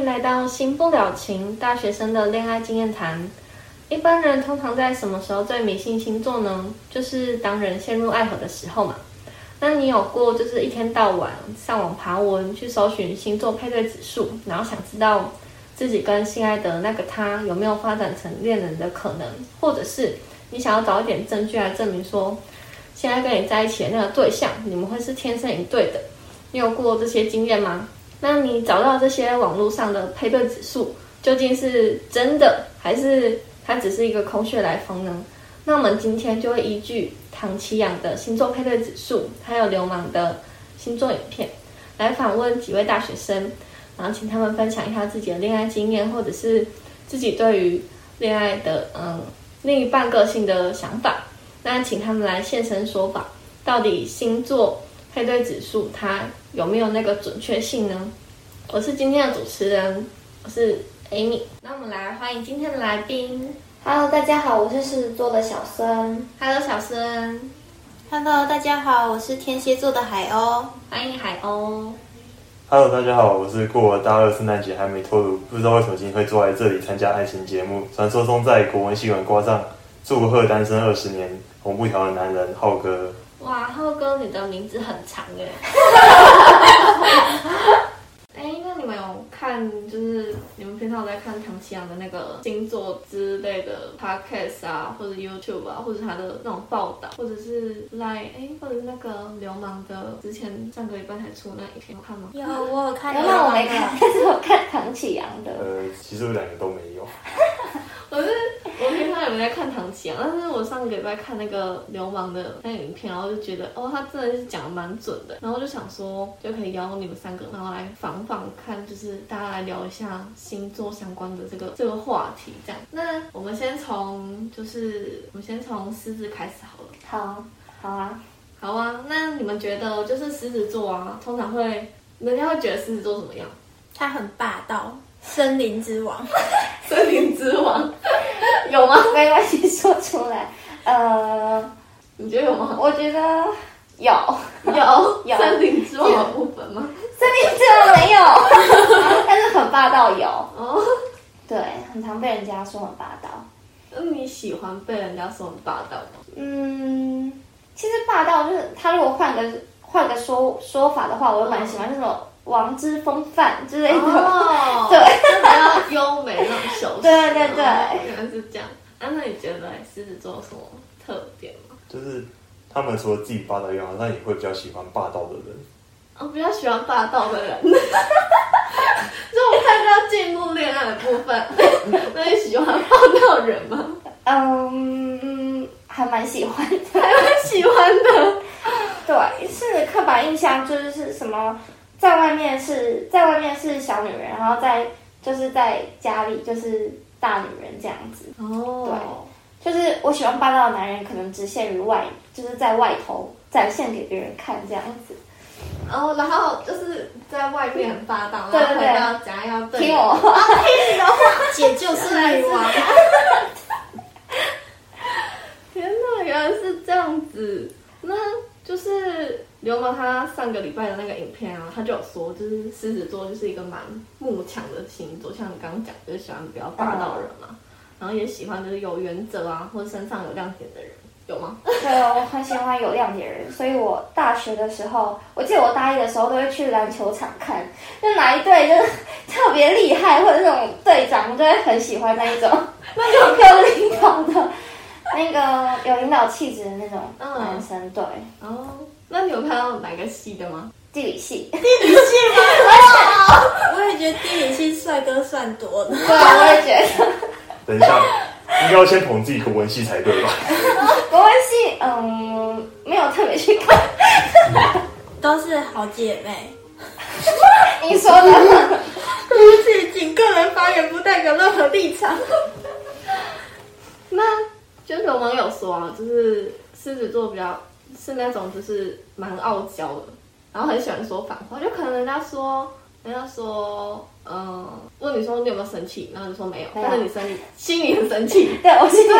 迎来到新不了情大学生的恋爱经验谈。一般人通常在什么时候最迷信星座呢？就是当人陷入爱河的时候嘛。那你有过就是一天到晚上网爬文去搜寻星座配对指数，然后想知道自己跟心爱的那个他有没有发展成恋人的可能，或者是你想要找一点证据来证明说，现在跟你在一起的那个对象，你们会是天生一对的？你有过这些经验吗？那你找到这些网络上的配对指数，究竟是真的，还是它只是一个空穴来风呢？那我们今天就会依据唐奇阳的星座配对指数，还有流氓的星座影片，来访问几位大学生，然后请他们分享一下自己的恋爱经验，或者是自己对于恋爱的嗯另一半个性的想法。那请他们来现身说法，到底星座配对指数它有没有那个准确性呢？我是今天的主持人，我是 Amy。那我们来欢迎今天的来宾。Hello，大家好，我是狮子座的小孙。Hello，小孙，Hello，大家好，我是天蝎座的海鸥。欢迎海鸥。Hello，大家好，我是过了大二圣诞节还没脱乳，不知道为什么今天会坐在这里参加爱情节目。传说中在国文系馆挂上“祝贺单身二十年，红布条”的男人浩哥。哇，浩哥，你的名字很长哎。看，就是你们平常有在看唐奇阳的那个星座之类的 podcast 啊，或者 YouTube 啊，或者他的那种报道，或者是来哎，或者是那个流氓的之前上个礼拜才出那影片，有看吗？有，我有看。原来我没看，但是我看唐启阳的。呃，其实我两个都没有。我是我平常有在看唐奇阳，但是我上个礼拜看那个流氓的那影片，然后就觉得哦，他真的是讲的蛮准的，然后就想说就可以邀你们三个，然后来访访看，就是大家来聊一下星座相关的这个这个话题，这样。那我们先从就是我们先从狮子开始好了。好，好啊。好啊，那你们觉得就是狮子座啊，通常会人家会觉得狮子座怎么样？他很霸道，森林之王。森林之王有吗？没关系，说出来。呃，你觉得有吗？我觉得有，有 有森林之王的部分吗？森林之王没有，但是很霸道有。哦，对，很常被人家说很霸道。那你喜欢被人家说很霸道吗？嗯，其实霸道就是他如果换个换个说说法的话，我会蛮喜欢那种王之风范之类的。哦，对就比较优美那种修饰。对对对哦原来是这样。啊，那你觉得狮子座有什么特点吗？就是他们除了自己霸道以外，好像也会比较喜欢霸道的人。我比较喜欢霸道的人。就我们看到进入恋爱的部分，那你喜欢霸道人吗？嗯，还蛮喜欢的。还蛮喜欢的。对，是刻板印象，就是是什么，在外面是在外面是小女人，然后在就是在家里就是大女人这样子。哦，对就是我喜欢霸道的男人，可能只限于外，就是在外头展现给别人看这样子。然后然后就是在外面很霸道，然后回到家要对听你的话，姐就是女王。天哪，原来是这样子。那就是刘氓他上个礼拜的那个影片啊，他就有说，就是狮子座就是一个蛮慕强的星座，像你刚刚讲，就是喜欢比较霸道的人嘛，然后也喜欢就是有原则啊，或者身上有亮点的人，有吗？对，我很喜欢有亮点的人，所以我大学的时候，我记得我大一的时候都会去篮球场看，就哪一队就是特别厉害，或者那种队长，我就会很喜欢那一种，那种 有领导的，那个有领导气质的那种男生。对，哦，那你有看到哪个系的吗？地理系，地理系吗？我也觉得地理系帅哥算多的。对，我也觉得等一下，应该要先捧自己国文系才对吧？国文系，嗯，没有特别去看。都是好姐妹。你说的，对不起，仅个人发言，不代表任何立场。那就是有网友说啊，就是狮子座比较是那种就是蛮傲娇的，然后很喜欢说反话，就可能人家说，人家说，嗯、问你说你有没有生气，然后你说没有，但是你生气，心里很生气，对我心里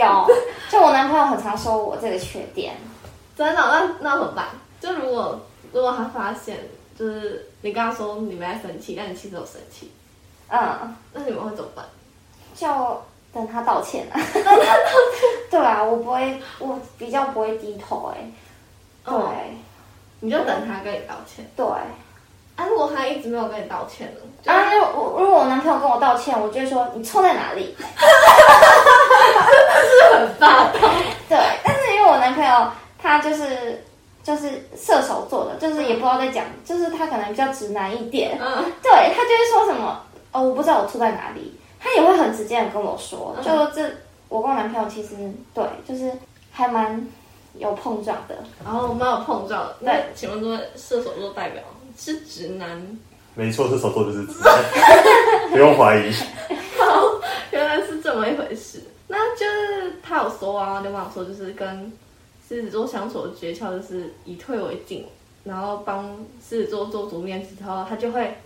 有，就我男朋友很常说我这个缺点，真的，那那怎么办？就如果如果他发现，就就是你跟他说你没在生气，但你其实有生气，嗯，那你们会怎么办？就等他道歉啊。对啊，我不会，我比较不会低头哎、对、哦你就等他跟你道歉。对。啊，如果他一直没有跟你道歉呢？就啊，如果如果我男朋友跟我道歉，我就会说你错在哪里？很霸道。对，但是因为我男朋友他就是就是射手座的，就是也不知道在讲，就是他可能比较直男一点，嗯，对他就会说什么哦，我不知道我错在哪里，他也会很直接的跟我说，嗯就这我跟我男朋友其实对，就是还蛮有碰撞的，然后蛮有碰撞的。那请问这位射手座代表是直男？没错，射手座就是直男，不用怀疑。好，原来是这么一回事。那就是他有说啊，刘网说就是跟狮子座相处的诀窍就是以退为进，然后帮狮子座做足面子之后，他就会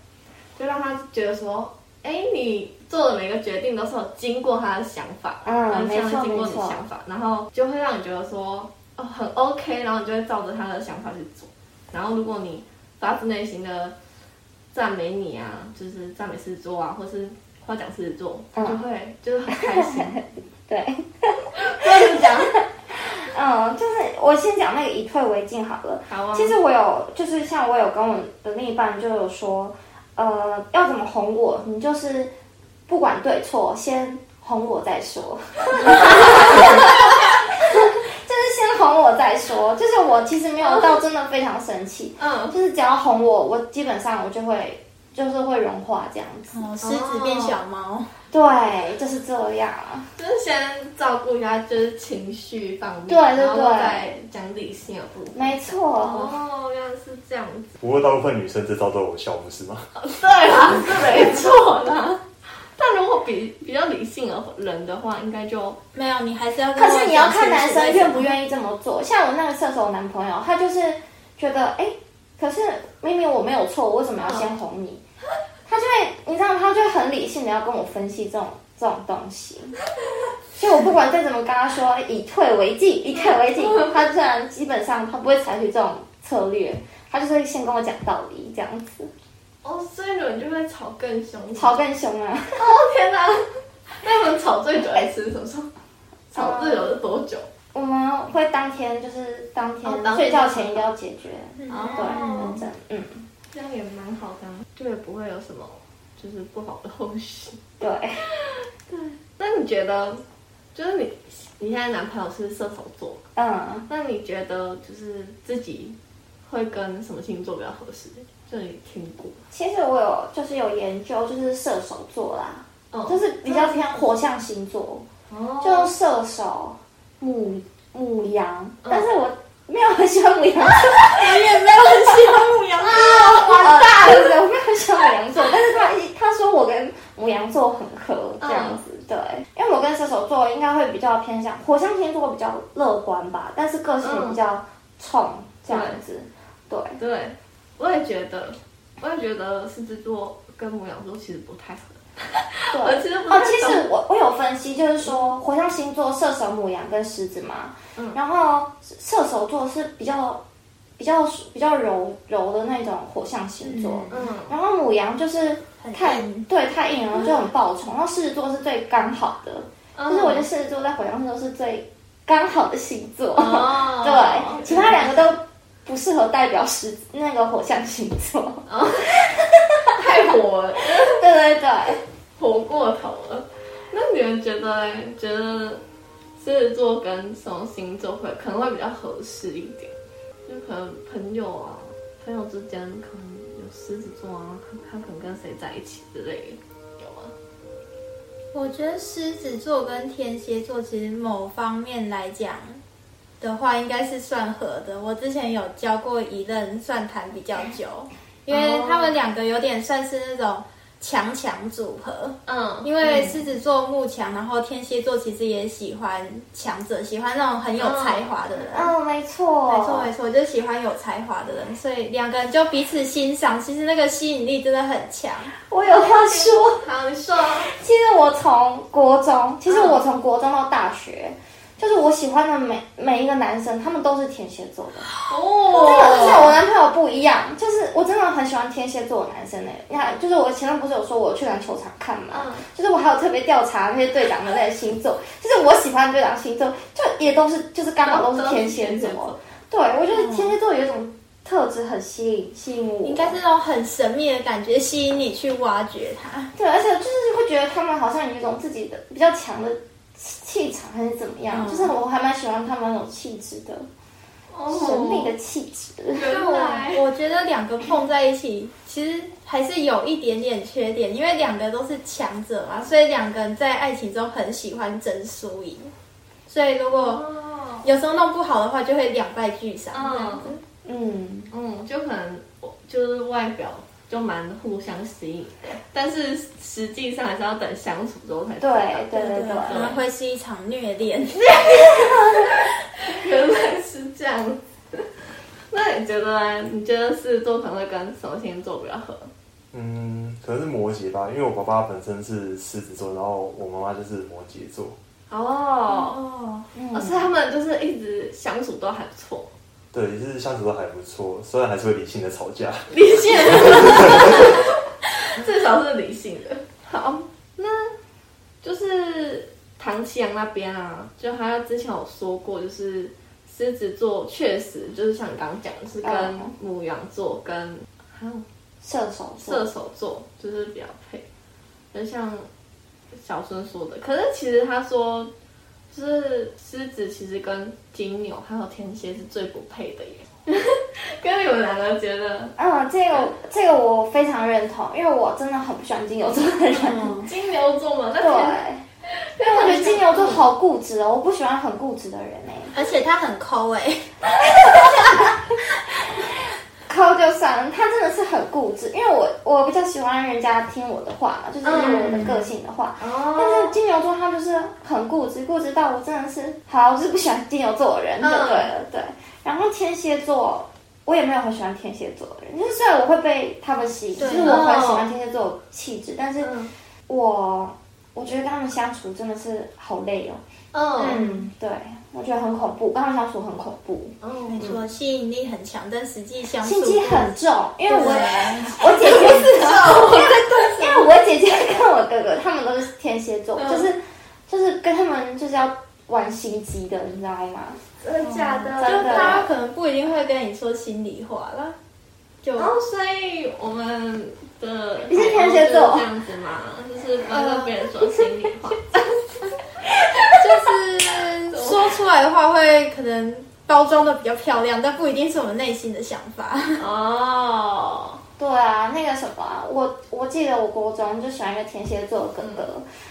就让他觉得说，哎，你做的每个决定都是有经过他的想法，嗯然后没错经过你没错想法，然后就会让你觉得说，哦，很 OK，然后你就会照着他的想法去做。然后如果你发自内心的赞美你啊，就是赞美狮子座啊，或是夸奖狮子座，他就会、就是很开心。对，这样讲 嗯，就是我先讲那个以退为进好了。好啊，其实我有，就是像我有跟我的另一半就有说，呃，要怎么哄我，你就是不管对错，先哄我再说。再说，就是我其实没有到真的非常生气，嗯，就是只要哄我，我基本上我就会就是会融化这样子。哦，狮子变小猫，对，就是这样。就是先照顾一下就是情绪方面，对对对再讲理性的部分。没错，哦，原来是这样子。不过大部分女生这招都有效，不是吗？对啦，是没错啦。但如果比比较理性的人的话，应该就没有，你还是要可是你要看男生愿不愿意这么做。像我那个射手男朋友，他就是觉得，哎，可是明明我没有错，我为什么要先哄你？他就会，你知道，他就会很理性的要跟我分析这种这种东西。所以我不管再怎么跟他说以退为进，以退为进，他虽然基本上他不会采取这种策略，他就是会先跟我讲道理这样子，哦，所以你们就会吵更凶。吵更凶啊。哦天哪！那你们吵最久一次是什么时候？吵最久是多久？我们会当天就是当天睡觉前一定要解决，哦对，认真，嗯，这样也蛮好的啊，就也不会有什么就是不好的后续。对。那你觉得，就是你你现在男朋友是射手座，嗯，那你觉得就是自己会跟什么星座比较合适？就你听过？其实我有就是有研究，就是射手座啦，嗯就是比较偏火象星座，哦。就射手、母母羊，嗯。但是我没有很喜欢母羊座，我也没有很喜欢母羊座。完大了，我没有很喜欢母羊座，但是他他说我跟母羊座很合这样子，对，因为我跟射手座应该会比较偏向火象星座比较乐观吧，但是个性也比较冲这样子，对，对，我也觉得，我也觉得狮子座跟母羊座其实不太合。对。我其实哦，其实我我有分析，就是说火象星座射手、母羊跟狮子嘛，嗯。然后射手座是比较比较比较柔柔的那种火象星座，嗯，然后母羊就是太对太硬了，就很暴冲，然后狮子座是最刚好的，嗯。就是我觉得狮子座在火象星座是最刚好的星座，哦。对，其他两个都不适合代表狮子那个火象星座，太火了，对对对。火过头了。那你们觉得？觉得狮子座跟什么星座会可能会比较合适一点？就可能朋友啊，朋友之间可能有狮子座啊，他他可能跟谁在一起之类的，有吗？我觉得狮子座跟天蝎座其实某方面来讲的话，应该是算合的。我之前有教过一任算谈比较久，因为他们两个有点算是那种强强组合。嗯，因为狮子座慕强，然后天蝎座其实也喜欢强者，喜欢那种很有才华的人。嗯，没错，没错没错，就喜欢有才华的人，所以两个人就彼此欣赏，其实那个吸引力真的很强。我有话说。好，你说。其实我从国中，其实我从国中到大学，就是我喜欢的每每一个男生，他们都是天蝎座的。哦真的，而且我男朋友不一样，就是我真的很喜欢天蝎座的男生呢。你看，就是我前面不是有说我去篮球场看嘛，嗯就是我还有特别调查那些队长的那些星座，就是我喜欢的队长星座，就也都是就是刚好都是天蝎座。对，我觉得天蝎座有一种特质很吸引吸引我，应该是那种很神秘的感觉，吸引你去挖掘它。对，而且就是会觉得他们好像有一种自己的比较强的气场还是怎么样，嗯。就是我还蛮喜欢他们那种气质的，神秘的气质。原我我觉得两个碰在一起，其实还是有一点点缺点，因为两个都是强者嘛，所以两个人在爱情中很喜欢争输赢，所以如果哦，有时候弄不好的话，就会两败俱伤这样。子。嗯，嗯，就可能就是外表就蛮互相吸引的，但是实际上还是要等相处之后才知对道。对对对。可能会是一场虐恋。原来是这样。那你觉得呢？你觉得狮子座可能会跟什么星座比较合？嗯，可能是摩羯吧，因为我爸爸本身是狮子座，然后我妈妈就是摩羯座。哦，哦，哦，所以他们就是一直相处都还不错，对，就是相处都还不错，虽然还是会理性的吵架。理性的，至少是理性的。好，那就是唐奇阳那边啊，就他之前有说过，就是狮子座确实就是像你刚刚讲的，是跟嗯母羊座跟还有射手座，射手座就是比较配，就像小孙说的。可是其实他说，就是狮子其实跟金牛还有天蝎是最不配的耶。跟你们两个觉得，嗯，这个这个我非常认同，因为我真的很不喜欢金牛座的人。嗯，金牛座嘛，那对，因为我觉得金牛座好固执哦，我不喜欢很固执的人哎。而且他很抠哎、抠就算了，他真的是很固执，因为我我比较喜欢人家听我的话嘛，就是我的个性的话。但哦，是金牛座他就是很固执，固执到我真的是好，我是不喜欢金牛座的人就对了，对。然后天蝎座，我也没有很喜欢天蝎座的人，就是虽然我会被他们吸引，就对是我很喜欢天蝎座的气质，但是嗯我我觉得跟他们相处真的是好累哦。嗯。嗯，对，我觉得很恐怖，跟他们相处很恐怖，没错，吸引力很强，但实际相处心机很重，因为我我姐姐是 因为我姐姐跟我哥哥他们都是天蝎座，嗯。就是就是跟他们就是要玩心机的，你知道吗？真的假的？就他可能不一定会跟你说心里话了，就然后，所以我们的你是天蝎座。这样子吗，就是不要跟别人说心里话。就是说出来的话会可能包装的比较漂亮，但不一定是我们内心的想法。哦，对啊，那个什么啊、我我记得我国中就喜欢一个天蝎座的哥哥，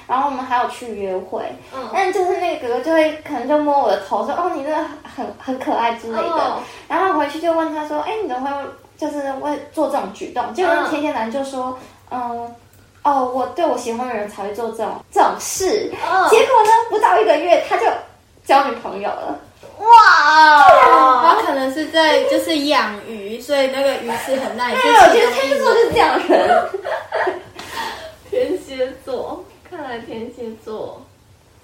然后我们还有去约会，嗯但就是那个哥哥就会可能就摸我的头说哦你真的很很可爱之类的，哦然后回去就问他说哎你怎么会就是会做这种举动？结果那天蝎男就说嗯。哦，我对我喜欢的人才会做这种这种事。哦结果呢，不到一个月他就交女朋友了。哇，他可能是在就是养鱼，所以那个鱼是很耐，对，我觉得天蝎座就是这样的人。天蝎座，看来天蝎座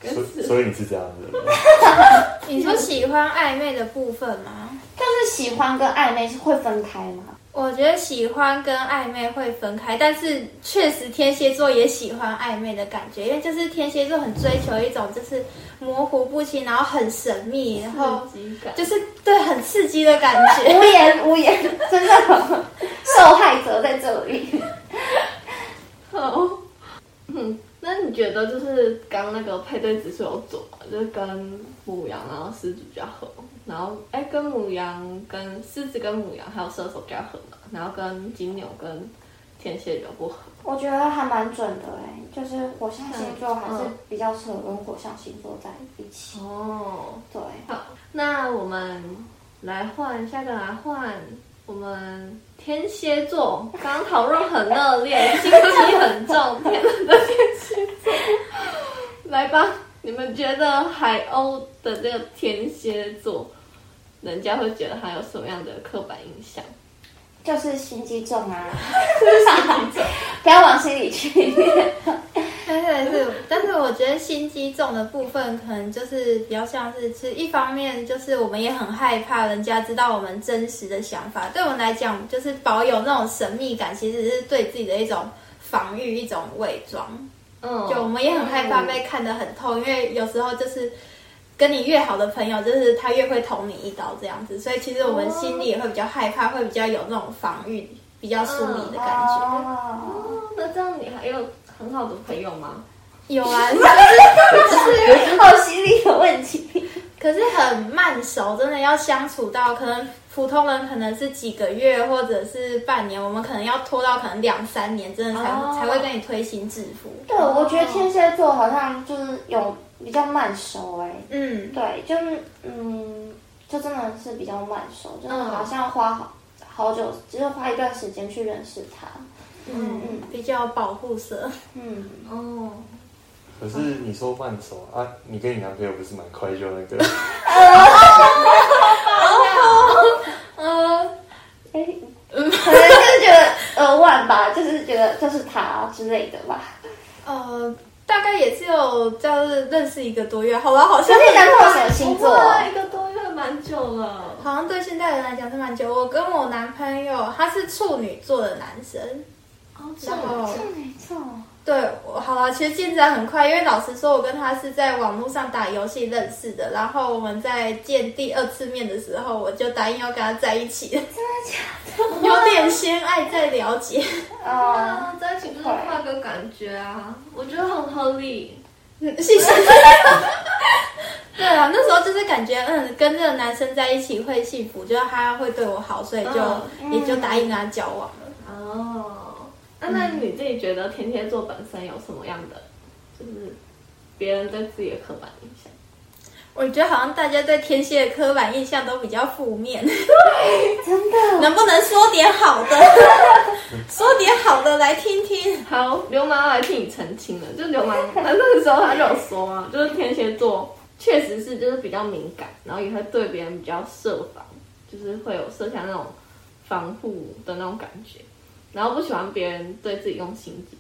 所所以你是这样的人？你说喜欢暧昧的部分吗？但是喜欢跟暧昧是会分开吗？我觉得喜欢跟暧昧会分开，但是确实天蝎座也喜欢暧昧的感觉，因为就是天蝎座很追求一种就是模糊不清，然后很神秘，然后。就是对很刺激的感觉。无言无言，真的受害者在这里。好，嗯，那你觉得就是刚那个配对指数有准吗？就是跟母羊然后狮子比较合，然后哎跟母羊跟狮子跟母羊还有射手比较合嘛，然后跟金牛跟天蝎比较不合。我觉得还蛮准的哎，就是火象星座还是嗯比较适合跟火象星座在一起。哦，对，好，那我们来换下一个来换我们天蝎座，刚刚讨论很热烈，心机很重，天冷的天蝎座，来吧，你们觉得海鸥的这个天蝎座，人家会觉得他有什么样的刻板印象？就是心机重啊，不要往心里去。对对是，但是我觉得心机重的部分，可能就是比较像是，其实一方面就是我们也很害怕人家知道我们真实的想法，对我们来讲，就是保有那种神秘感，其实是对自己的一种防御，一种伪装。嗯，就我们也很害怕被看得很透，因为有时候就是跟你越好的朋友，就是他越会捅你一刀这样子，所以其实我们心里也会比较害怕，会比较有那种防御，比较疏离的感觉。哦，哦，那这样你还有很好的朋友吗？有啊，好心理的问题。可是很慢熟，真的要相处到可能普通人可能是几个月或者是半年，我们可能要拖到可能两三年，真的才、哦才会跟你推心置腹。对，我觉得天蝎座好像就是有比较慢熟哎、嗯，对，就是嗯，就真的是比较慢熟，就是嗯好像花好好久，就是花一段时间去认识他。嗯嗯，比较保护色。嗯，哦，可是你说慢熟啊，你跟你男朋友不是蛮快就那个？呃，哎、可能就是觉得呃万吧，就是觉得就是他之类的吧。呃，大概也是有就是认识一个多月，好吧，好像是你男朋友什么星座？一个多月蛮久了。好像对现代人来讲是蛮久。我跟我男朋友他是处女座的男生，哦，然后没错。对，我好了，其实进展很快，因为老实说，我跟他是在网络上打游戏认识的，然后我们在见第二次面的时候，我就答应要跟他在一起，真的假的？有点先爱再了解，哦，啊，在一起就是换个感觉啊，我觉得很合理。嗯谢谢。对啊，那时候就是感觉，嗯，跟这个男生在一起会幸福，就是他会对我好，所以就、嗯也就答应跟他交往了。哦，那那你自己觉得天蝎座本身有什么样的，就是别人对自己的刻板印象？我觉得好像大家对天蝎的刻板印象都比较负面，真的。能不能说点好的？说点好的来听听。好，流氓来替你澄清了，就流氓他那个时候他就有说啊，就是天蝎座确实是就是比较敏感，然后也会对别人比较设防，就是会有设下那种防护的那种感觉，然后不喜欢别人对自己用心机。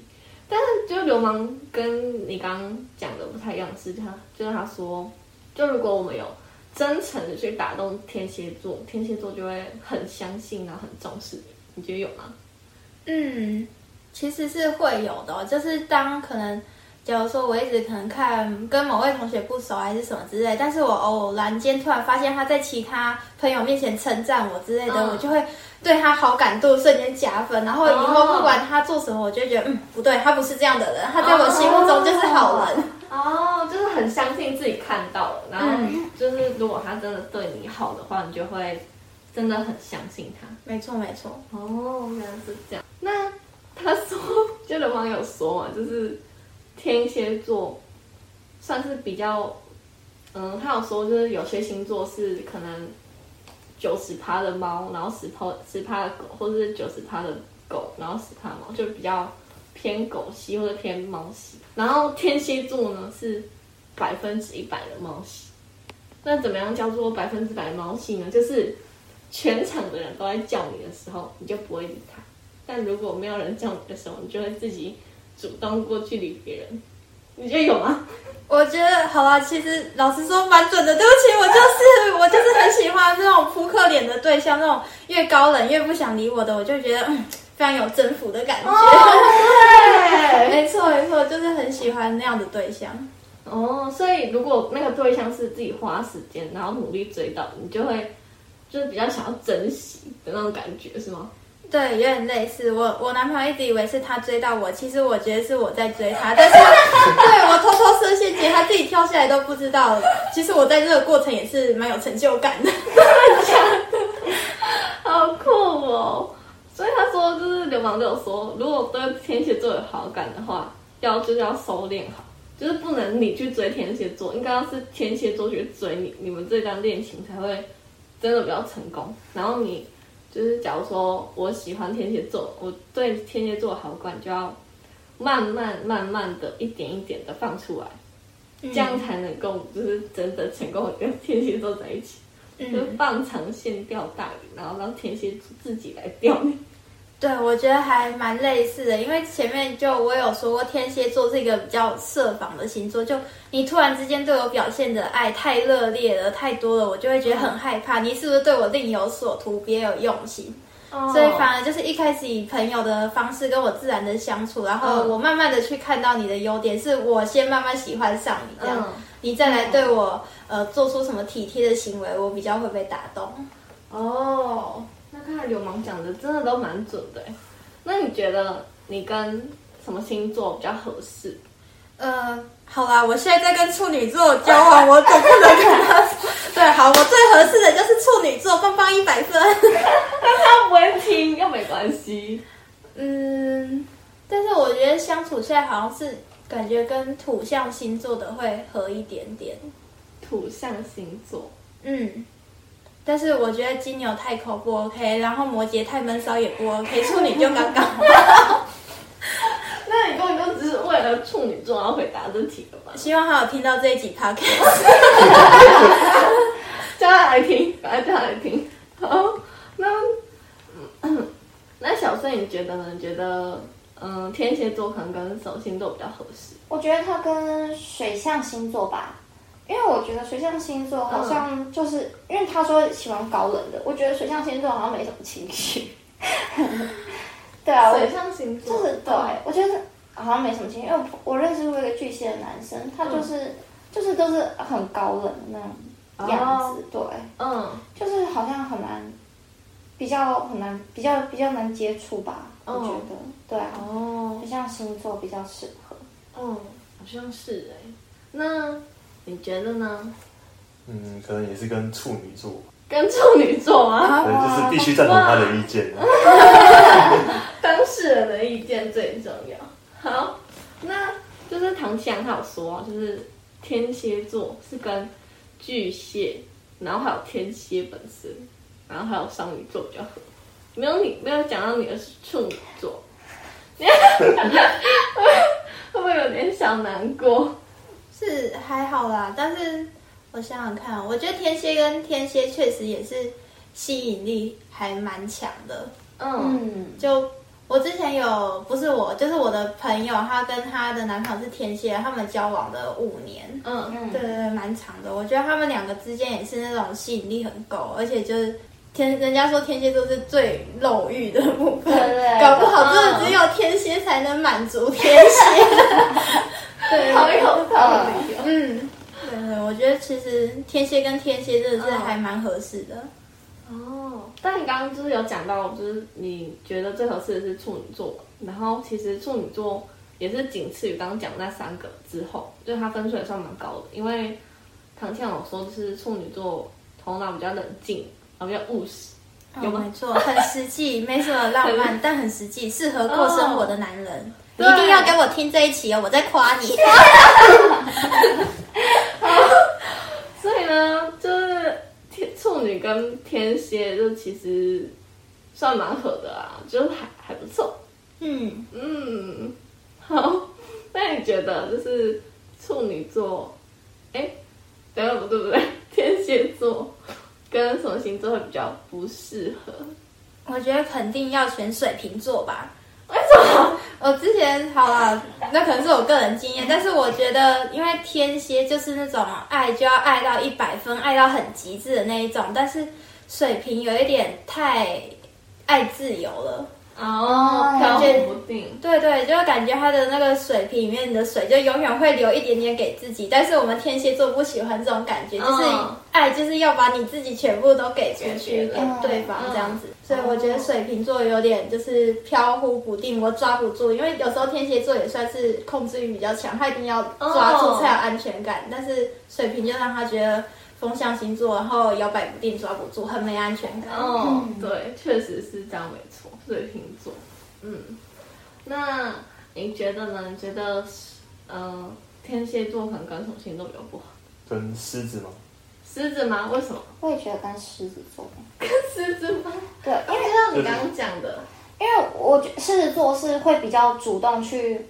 但是就流氓跟你刚刚讲的不太一样的是，他就是他说，就如果我们有真诚的去打动天蝎座，天蝎座就会很相信然后很重视你，你觉得有吗？嗯，其实是会有的哦、就是当可能，假如说我一直可能看跟某位同学不熟还是什么之类，但是我偶然间突然发现他在其他朋友面前称赞我之类的，嗯我就会对他好感度瞬间加分，然后以后哦不管他做什么，我就觉得嗯不对，他不是这样的人，他在我心目中就是好人。哦，就是很相信自己看到了，然后嗯就是如果他真的对你好的话，你就会真的很相信他。没错没错，哦，原来是这样。那他说，就有网友说嘛，就是天蝎座算是比较，嗯，他有说就是有些星座是可能九十趴的猫，然后十趴十趴的狗，或者是九十趴的狗，然后十趴猫，就比较偏狗系或者偏猫系。然后天蝎座呢是百分之一百的猫系。那怎么样叫做百分之百猫系呢？就是全场的人都在叫你的时候，你就不会理他；但如果没有人叫你的时候，你就会自己主动过去理别人。你觉得有吗？我觉得好啦，其实老实说蛮准的。对不起，我就是 我就是很喜欢那种扑克脸的对象，那种越高冷越不想理我的，我就觉得嗯非常有征服的感觉。对。没错没错，就是很喜欢那样的对象。哦，所以如果那个对象是自己花时间，然后努力追到，你就会就是比较想要珍惜的那种感觉，是吗？对，有点类似。我我男朋友一直以为是他追到我，其实我觉得是我在追他，但是 对我偷偷设陷阱，他自己跳下来都不知道。其实我在这个过程也是蛮有成就感的。好酷哦！所以他说，就是流氓就有说，如果对天蝎座有好感的话，要就是要收敛好，就是不能你去追天蝎座，应该要是天蝎座去追你，你们这段恋情才会真的比较成功。然后你就是假如说我喜欢天蝎座，我对天蝎座的好感就要慢慢慢慢的一点一点的放出来，这样才能够就是真的成功地跟天蝎座在一起。就放长线钓大鱼，然后让天蝎自己来钓你。对，我觉得还蛮类似的，因为前面就我有说过，天蝎座是一个比较设防的星座，就你突然之间对我表现的爱太热烈了、太多了，我就会觉得很害怕，你是不是对我另有所图、别有用心？所以反而就是一开始以朋友的方式跟我自然的相处，然后我慢慢的去看到你的优点，是我先慢慢喜欢上你，这样、你再来对我呃做出什么体贴的行为，我比较会被打动。哦，那看来流氓讲的真的都蛮准的欸。那你觉得你跟什么星座比较合适？呃，好啦，我现在在跟处女座交往，我总不能跟他说。对，好，我最合适的就是处女座，棒棒一百分。但他不会听又没关系。嗯，但是我觉得相处下来好像是感觉跟土象星座的会合一点点。土象星座，嗯，但是我觉得金牛太口不 OK，然后摩羯太闷骚也不 OK，处女就刚刚好。那你根本就只是为了处女座而回答这题的吧？希望他有听到这一集 podcast。叫他来听，把他叫他来听。好，那嗯那小穗你觉得呢？你觉得嗯天蝎座可能跟什么星座比较合适？我觉得他跟水象星座吧，因为我觉得水象星座好像就是、因为他说喜欢高冷的，我觉得水象星座好像没什么情绪。对啊，我水象星座就是对，我觉得好像没什么情绪，因为我我认识过一个巨蟹的男生，他就是、就是都是很高冷的那种样子，对，嗯。就是好像很难，比较很难，比较比较难接触吧，我觉得，对啊，哦。水象星座比较适合。嗯，好像是哎。那你觉得呢？嗯，可能也是跟处女座，跟处女座吗？对，就是必须赞同他的意见。当事人的意见最重要。好，那就是唐启阳他有说啊，就是天蝎座是跟巨蟹，然后还有天蝎本身，然后还有双鱼座比较合。没有你没有讲到你的是处女座，你会不会有点小难过？是还好啦，但是我想想看，我觉得天蝎跟天蝎确实也是吸引力还蛮强的。嗯嗯，就我之前有，不是我，就是我的朋友，她跟她的男朋友是天蝎，他们交往了五年，嗯嗯对对对，蛮长的。我觉得他们两个之间也是那种吸引力很够，而且就是天，人家说天蝎座是最肉欲的部分，对对对搞不好真的只有天蝎才能满足天蝎。对，好有道理哦。嗯，对对，我觉得其实天蝎跟天蝎真的是还蛮合适的。哦，但你刚刚就是有讲到，就是你觉得最合适的是处女座，然后其实处女座也是仅次于刚刚讲那三个之后，就是它分数也算蛮高的。因为唐倩有说，就是处女座头脑比较冷静，然后比较务实，有哦，没错，很实际，没什么浪漫，但很实际，适合过生活的男人。你一定要给我听这一期哦，我在夸你。所以呢，就是天处女跟天蝎，就其实算蛮合的啦，就是还还不错。嗯，嗯，好，那你觉得就是处女座，哎，等等不对不对，天蝎座跟什么星座会比较不适合？我觉得肯定要选水瓶座吧。为什么？我之前好了，那可能是我个人经验，但是我觉得，因为天蝎就是那种爱就要爱到一百分，爱到很极致的那一种，但是水瓶有一点太爱自由了。哦，飘忽不定。对对，就感觉他的那个水瓶里面的水就永远会留一点点给自己，但是我们天蝎座不喜欢这种感觉，就是嗯。爱就是要把你自己全部都给出去给对方嗯这样子，所以我觉得水瓶座有点就是飘忽不定，我抓不住，因为有时候天蝎座也算是控制欲比较强，他一定要抓住才有安全感，但是水瓶就让他觉得风象星座，然后摇摆不定，抓不住，很没安全感。哦，对，确实是这样，没错，水瓶座。嗯，那你觉得呢？你觉得，呃，天蝎座可能跟什么星座比较不好？跟狮子吗？狮子吗？为什么？我也觉得跟狮子座，跟狮子吗？对，因为就像你刚刚讲的，因为我觉狮子座是会比较主动去，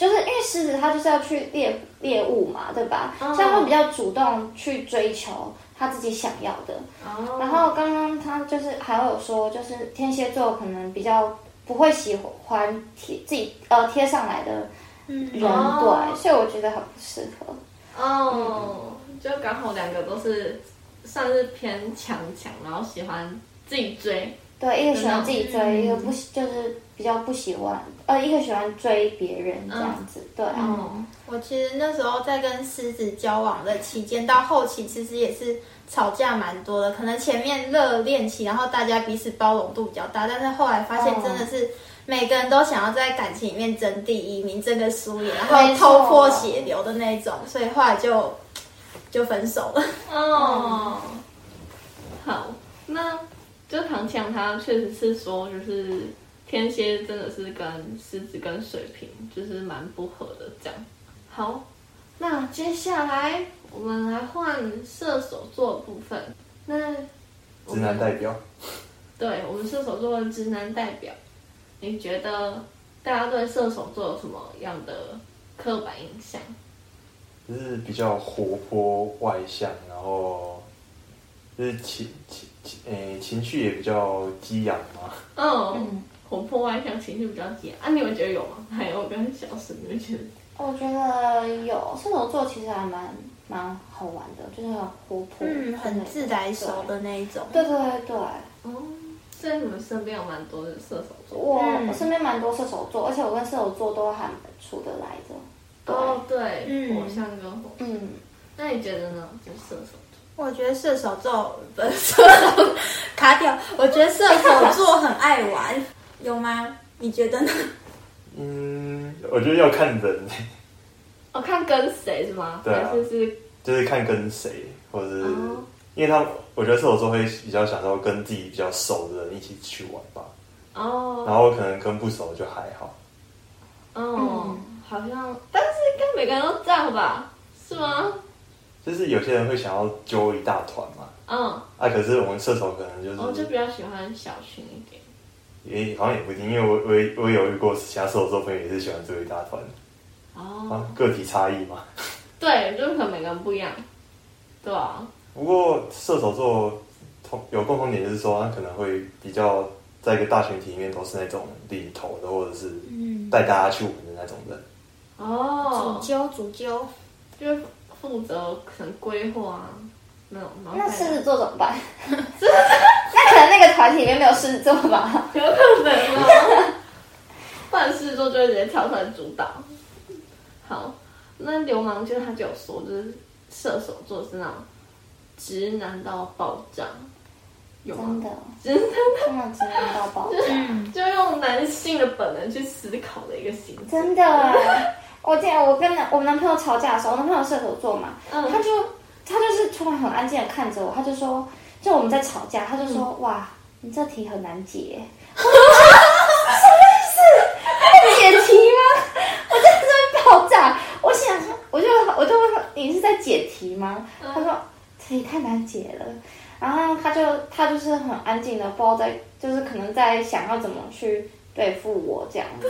就是因为狮子它就是要去猎猎物嘛，对吧？哦所以他会比较主动去追求他自己想要的。哦然后刚刚他就是还有说，就是天蝎座可能比较不会喜欢贴自己呃贴上来的嗯人，哦对，所以我觉得很不适合。哦，就刚好两个都是算是偏强强，然后喜欢自己追。对，一个喜欢自己追，嗯一个不喜就是比较不喜欢，呃，一个喜欢追别人这样子，对啊，哦，我其实那时候在跟狮子交往的期间，到后期其实也是吵架蛮多的。可能前面热恋期，然后大家彼此包容度比较大，但是后来发现哦真的是每个人都想要在感情里面争第一名、争个输赢，然后没错头破血流的那种，所以后来就就分手了。哦，好，那就唐强他确实是说，就是天蝎真的是跟狮子跟水瓶就是蛮不合的这样。好，那接下来我们来换射手座的部分。那直男代表，对我们射手座的直男代表，你觉得大家对射手座有什么样的刻板印象？就是比较活泼外向，然后就是情情情诶情绪也比较激昂嘛。嗯，嗯，活泼外向，情绪比较急啊。你们觉得有吗？还有跟小沈，你们觉得？我觉得有射手座其实还蛮蛮好玩的，就是很活泼，嗯，很自来熟的那一种。对。对对对，哦，所以你们身边有蛮多的射手座。我、嗯我身边蛮多射手座，而且我跟射手座都还蛮处得来的。哦，对，嗯火象跟火。嗯，那你觉得呢？就射手座。我觉得射手座不是射手卡掉，我觉得射手座很爱玩，有吗？你觉得呢？嗯，我觉得要看人，哦，看跟谁是吗？对啊还是是就是看跟谁，或者是、哦因为他，我觉得射手座会比较享受跟自己比较熟的人一起去玩吧，哦然后可能跟不熟就还好。哦，好像，但是应该每个人都这样吧？是吗？就是有些人会想要揪一大团嘛，嗯，啊，可是我们射手可能就是、我就比较喜欢小群一点。也好像也不一定，因为我我也我也有遇过其他射手座朋友也是喜欢揪一大团，哦，啊，个体差异嘛。对，就是可能每个人不一样，对啊。不过射手座同有共同点就是说，他可能会比较在一个大群体里面都是那种领头的，或者是嗯，带大家去玩的那种人。哦主，揪主揪，就是负责可能规划啊那种，然后再那狮子座怎么办？那可能那个团体里面没有狮子座吧？有可能哦。办事做就会直接跳出来主导。好，那流氓就是他就有说，就是射手座是那种直男到爆炸，有真？的，真的真的直男到爆炸，嗯，就用男性的本能去思考的一个行为。真的。我记得我跟男我们男朋友吵架的时候，我男朋友射手座嘛，嗯他就他就是突然很安静的看着我，他就说，就我们在吵架，他就说，哇，你这题很难解。什么意思？解题吗？我真的是会爆炸。我想说，我就我就问他，你是在解题吗？他说这也太难解了。然后他就他就是很安静的，不知道在就是可能在想要怎么去对付我这样子。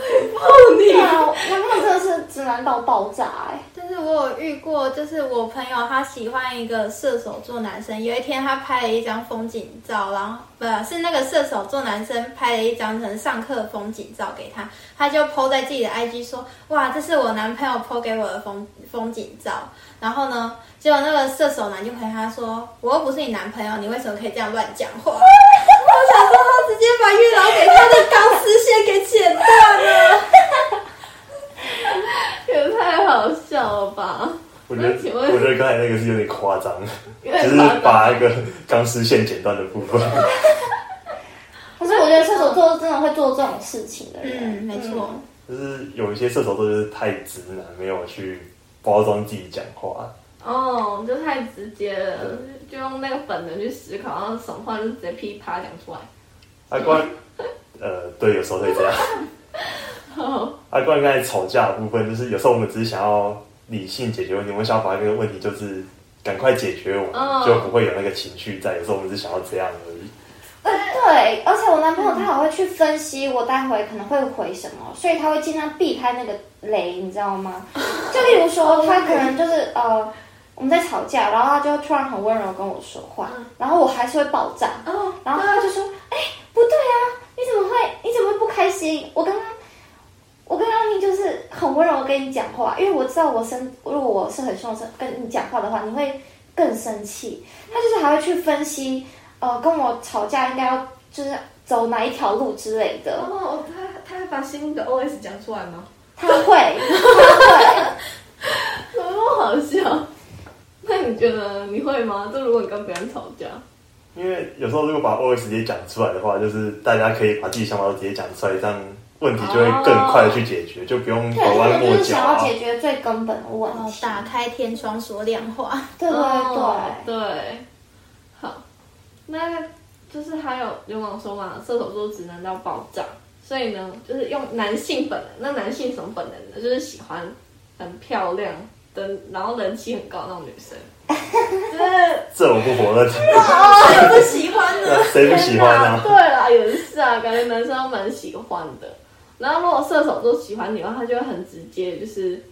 对 啊，我男朋友真的是直男到爆炸哎、但是我有遇过，就是我朋友他喜欢一个射手座男生，有一天他拍了一张风景照，然后不是那个射手座男生拍了一张可能上课风景照给他，他就 PO 在自己的 IG 说，哇，这是我男朋友 PO 给我的风风景照。然后呢，结果那个射手男就回他说，我又不是你男朋友，你为什么可以这样乱讲话？我想说，他直接把月老给他的钢丝线给剪断了。也太好笑了吧！我觉得我觉得刚才那个是有点夸张，就是把那个钢丝线剪断的部分。可是我觉得射手座真的会做这种事情的人，嗯，没错。就是有一些射手座就是太直男，没有去包装自己讲话。哦，就太直接了，就用那个本能去思考，然后什么话就直接噼啪讲出来。阿，关呃，对，有时候会这样。哦，啊，关于刚才吵架的部分，就是有时候我们只是想要理性解决问题，我们想要把那个问题就是赶快解决，我嗯们就不会有那个情绪在。有时候我们是想要这样而已。呃，对，而且我男朋友他还会去分析我待会可能会回什么，所以他会尽量避开那个雷，你知道吗？就例如说，他可能就是呃，我们在吵架，然后他就突然很温柔跟我说话，然后我还是会爆炸，哦，然后他就说：“哎、不对啊，你怎么会？你怎么会不开心？我刚刚我刚刚明明就是很温柔地跟你讲话，因为我知道我生如果我是很凶的跟你讲话的话，你会更生气。他就是还会去分析，呃，跟我吵架应该要就是走哪一条路之类的。哦，他他会把心里的 OS 讲出来吗？他会，他 会。怎么那么好笑？那你觉得你会吗？就如果你跟别人吵架，因为有时候如果把 OS 直接讲出来的话，就是大家可以把自己想法都直接讲出来，这样问题就会更快的去解决，就不用对，拐弯抹角就是想要啊。解决最根本的问哦，题。打开天窗说亮话。对对哦对。那就是还有流氓说嘛，射手座直男到爆炸，所以呢，就是用男性本能。那男性什么本能呢？就是喜欢很漂亮的，然后人气很高那种女生。就是 这我不否认，谁不喜欢呢？谁不喜欢啊？对啦，也是啊，感觉男生都蛮喜欢的。然后如果射手座喜欢你的话，他就会很直接，就是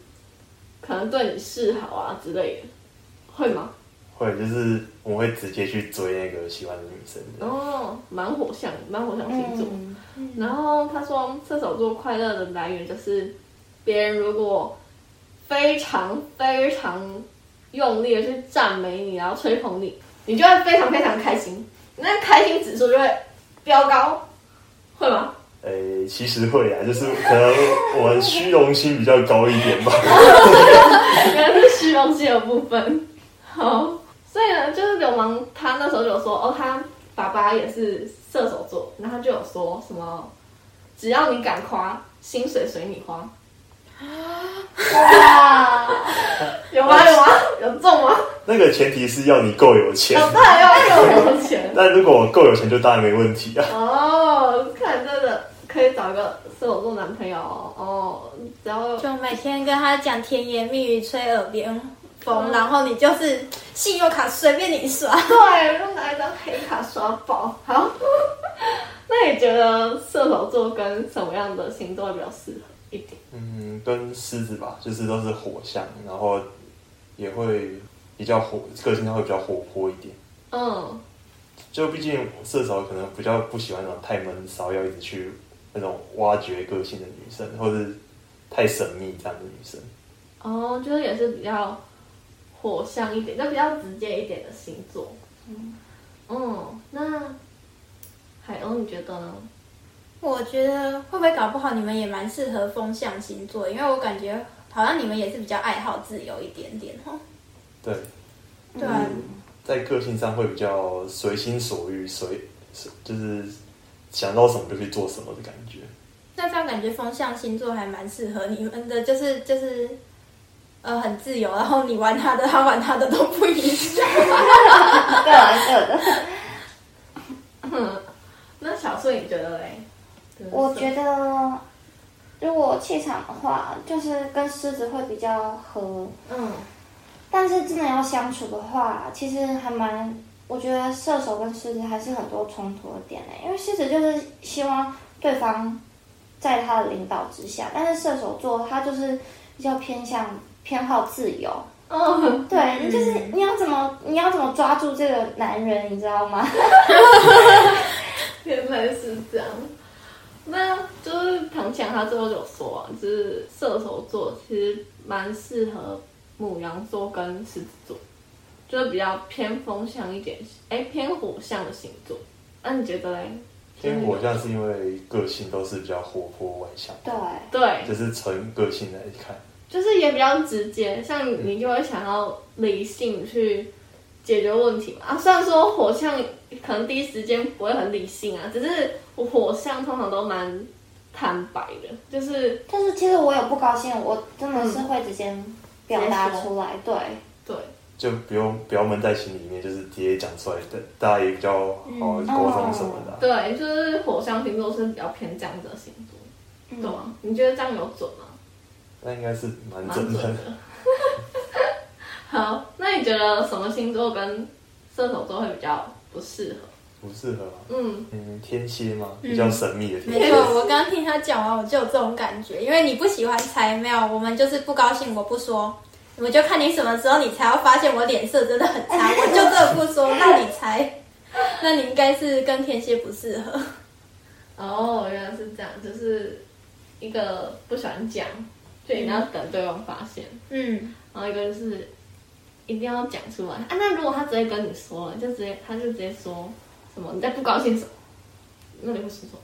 可能对你示好啊之类的，会吗？会就是我们会直接去追那个喜欢的女生。哦，蛮火象，蛮火象星座。嗯，然后他说，射手座快乐的来源就是别人如果非常非常用力的去赞美你，然后吹捧你，你就会非常非常开心，那开心指数就会飙高，会吗？诶、其实会啊，就是可能我们虚荣心比较高一点吧。原来是虚荣心的部分。好，所以呢，就是流氓他那时候就有说，哦，他爸爸也是射手座，然后就有说什么，只要你敢夸，薪水随你花。哇，有吗？有吗？有中吗？那个前提是要你够有钱，哦，当然要够有钱。但如果我够有钱，就当然没问题啊。哦，看真的可以找一个射手座男朋友哦。哦，只要就每天跟他讲甜言蜜语，吹耳边风，然后你就是信用卡随便你刷。对，用拿一张黑卡刷爆。好，那你觉得射手座跟什么样的星座会比较适合一点？嗯，跟狮子吧，就是都是火象，然后也会比较活，个性上会比较活泼一点。嗯，就毕竟射手可能比较不喜欢那种太闷骚，要一直去那种挖掘个性的女生，或是太神秘这样的女生。哦，就是也是比较火象一点，就比较直接一点的星座。嗯，嗯，那海鸥你觉得呢？我觉得会不会搞不好你们也蛮适合风象星座，因为我感觉好像你们也是比较爱好自由一点点哦。对，对啊，在个性上会比较随心所欲，随随就是想到什么就去做什么的感觉。那这样感觉风象星座还蛮适合你们的，就是就是呃很自由，然后你玩他的，他玩他的都不一样。各玩各的。那小穗你觉得嘞？我觉得，如果气场的话，就是跟狮子会比较合，嗯，但是真的要相处的话，其实还蛮，我觉得射手跟狮子还是很多冲突的点呢。因为狮子就是希望对方在他的领导之下，但是射手座他就是比较偏向偏好自由。哦，对你就是你要怎么你要怎么抓住这个男人，你知道吗？原来是这样。那就是唐强他最后就有说啊，就是射手座其实蛮适合母羊座跟狮子座，就是比较偏风向一点，哎，偏火象的星座。那、你觉得嘞？偏火象是因为个性都是比较活泼外向，对，对，就是纯个性来看。就是也比较直接，像你就会想要理性去解决问题嘛。啊，虽然说火象可能第一时间不会很理性啊，只是火象通常都蛮坦白的，就是但是其实我有不高兴，我真的是会直接表达出来。对，对，就不用不要闷在心里面，就是直接讲出来对，大家也比较好沟通什么的啊、对，就是火象星座是比较偏这样子的星座，嗯对吗？你觉得这样有准吗？那应该是蛮蛮准的。的。好，那你觉得什么星座跟射手座会比较不适合？不适合啊。嗯，嗯，天蝎嘛，比较神秘的天蝎。没有，我刚刚听他讲完，我就有这种感觉，因为你不喜欢猜，没有，我们就是不高兴，我不说，我就看你什么时候你才要发现我脸色真的很差，我就真的不说，那你猜，那你应该是跟天蝎不适合。哦，原来是这样，就是一个不喜欢讲，就一定要等对方发现，嗯，然后一个就是一定要讲出来啊。那如果他直接跟你说了，就直接他就直接说什么你在不高兴什么，那你会说什么？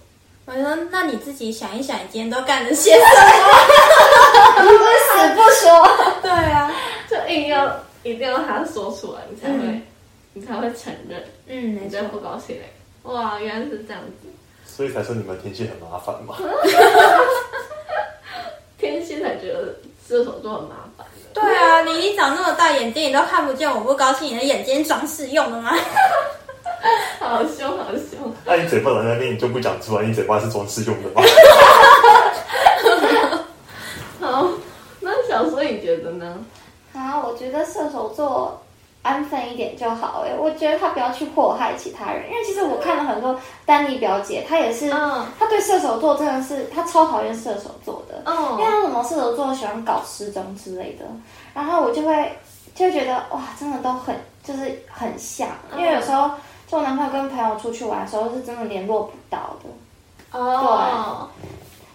我说那你自己想一想，你今天都干了些什么？你不死不说？对啊，就硬要一定要他说出来，你才会、嗯你才会承认嗯，你在。不高兴嘞。哇，原来是这样子，所以才说你们天气很麻烦嘛。天蝎才觉得射手座很麻烦的。对啊，你你长那么大眼睛，你都看不见我不高兴，你的眼睛装饰用的吗？好凶，好凶！那你嘴巴在那边，你就不讲出来，你嘴巴是装饰用的吗？好，那小苏你觉得呢？啊，我觉得射手座安分一点就好哎，我觉得他不要去祸害其他人，因为其实我看了很多丹妮表姐，她也是，嗯。她对射手座真的是，她超讨厌射手座的，因为哦，他什么射手座喜欢搞失踪之类的，然后我就会就会觉得哇，真的都很就是很像，因为有时候就我男朋友跟朋友出去玩的时候是真的联络不到的，哦，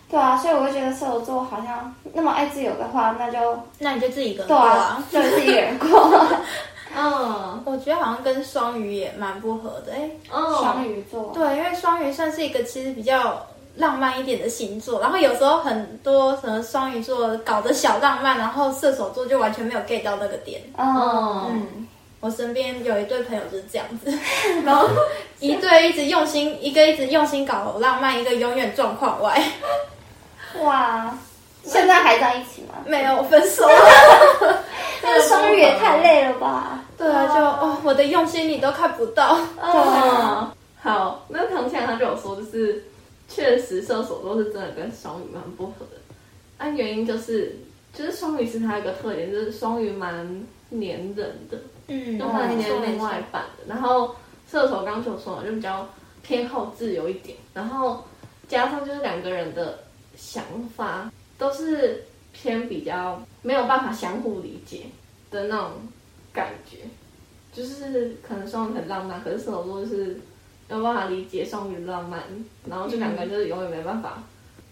对。啊，所以我就觉得射手座好像那么爱自由的话，那就那你就自己一个人对过啊，就自己一个人过。嗯，我觉得好像跟双鱼也蛮不合的，哎，哦，双鱼座，对，因为双鱼算是一个其实比较浪漫一点的星座，然后有时候很多什么双鱼座搞的小浪漫，然后射手座就完全没有 get 到那个点。嗯，哦，嗯，我身边有一对朋友就是这样子，然后一对一直用心，一个一直用心搞浪漫，一个永远状况外，哇，现在还在一起吗？没有分手了。那个双鱼也太累了吧？对啊，就哦，我的用心你都看不到。哦，好，那唐强他就有说，就是确实射手座是真的跟双鱼蛮不合的，啊，原因就是就是双鱼是他一个特点，就是双鱼蛮黏人的，嗯就蛮黏另外一半的。然后射手刚刚就有说了，就比较偏好自由一点，然后加上就是两个人的想法都是偏比较没有办法相互理解的那种感觉，就是可能双鱼很浪漫，可是射手座就是没有办法理解双鱼的浪漫，然后这两个人就是永远没办法，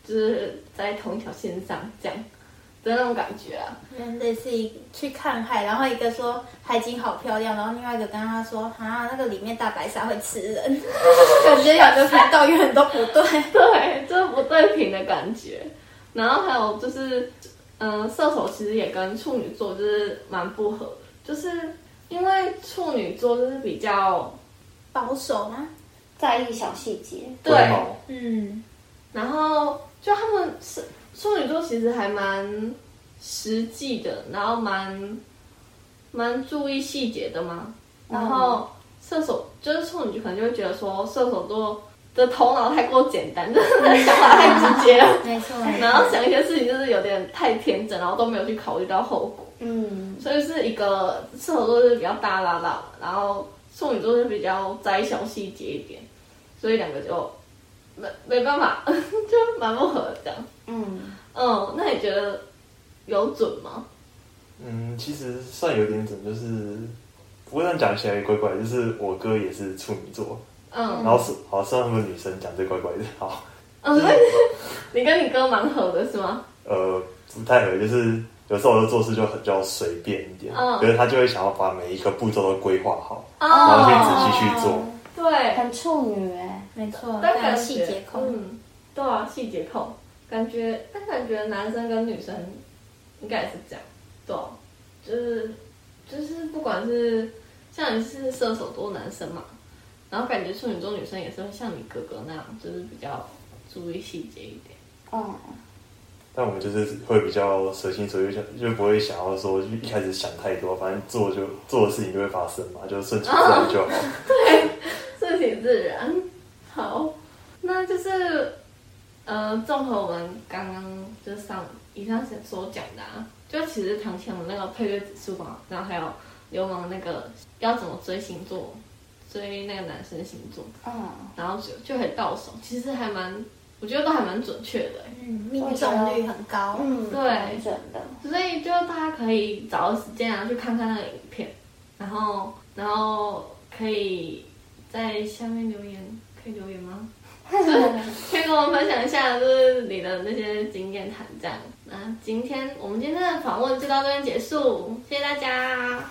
就是在同一条线上这样的那种感觉啊。嗯，类似于去看海，然后一个说海景好漂亮，然后另外一个跟他说啊，那个里面大白鲨会吃人，感觉两个频道永远都不对。对，就是不对平的感觉。然后还有就是，嗯、射手其实也跟处女座就是蛮不合，就是因为处女座就是比较保守吗？在意小细节，对嗯，然后就他们是处女座，其实还蛮实际的，然后蛮蛮注意细节的嘛。然后射手就是处女，可能就会觉得说射手座的头脑太过简单，就是想法太直接了，没错。然后想一些事情就是有点太天真，然后都没有去考虑到后果。嗯，所以是一个射手座是比较大拉拉，然后处女座是比较摘小细节一点，所以两个就没没办法，就蛮不合的这样。嗯，嗯，那你觉得有准吗？嗯，其实算有点准，就是不过这样讲起来怪怪，就是我哥也是处女座，嗯。然后是好像他们女生讲这怪怪的，好，嗯，你跟你哥蛮合的是吗？呃，不太合，就是有时候我的做事就很比较随便一点，嗯。觉得他就会想要把每一个步骤都规划好，哦。然后去仔细去做。对，很处女哎，没错，但感觉非常细节控。嗯，对啊，细节控，感觉但感觉男生跟女生应该也是这样，对啊、就是就是不管是像你是射手座男生嘛，然后感觉处女座女生也是会像你哥哥那样，就是比较注意细节一点。哦，但我们就是会比较随心所欲，就就不会想要说就一开始想太多，反正做就做的事情就会发生嘛，就顺其自然就好。对顺其自然。好，那就是呃，综合我们刚刚就是上以上所讲的啊，就其实唐前的那个配对指数嘛，然后还有流氓那个要怎么追星座，追那个男生星座，嗯，然后就就可以到手，其实还蛮，我觉得都还蛮准确的欸。嗯，命中率很高。嗯，对蛮准的，所以就大家可以找个时间啊，去看看那个影片，然后然后可以在下面留言，可以留言吗？可以跟我们分享一下，就是你的那些经验谈这样。那今天我们今天的访问就到这边结束，谢谢大家。